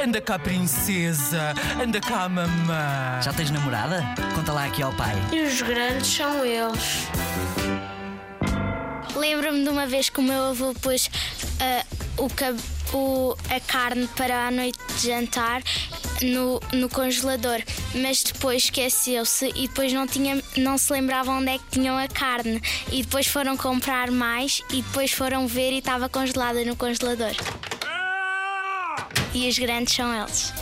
Anda cá, princesa. Anda cá, mamã. Já tens namorada? Conta lá aqui ao pai. E os grandes são eles. Lembro-me de uma vez que o meu avô pôs ah, o, cab- o- a carne para a noite de jantar no, no congelador, mas depois esqueceu-se e depois não, tinha, não se lembravam onde é que tinham a carne. E depois foram comprar mais e depois foram ver e estava congelada no congelador. E os grandes são eles.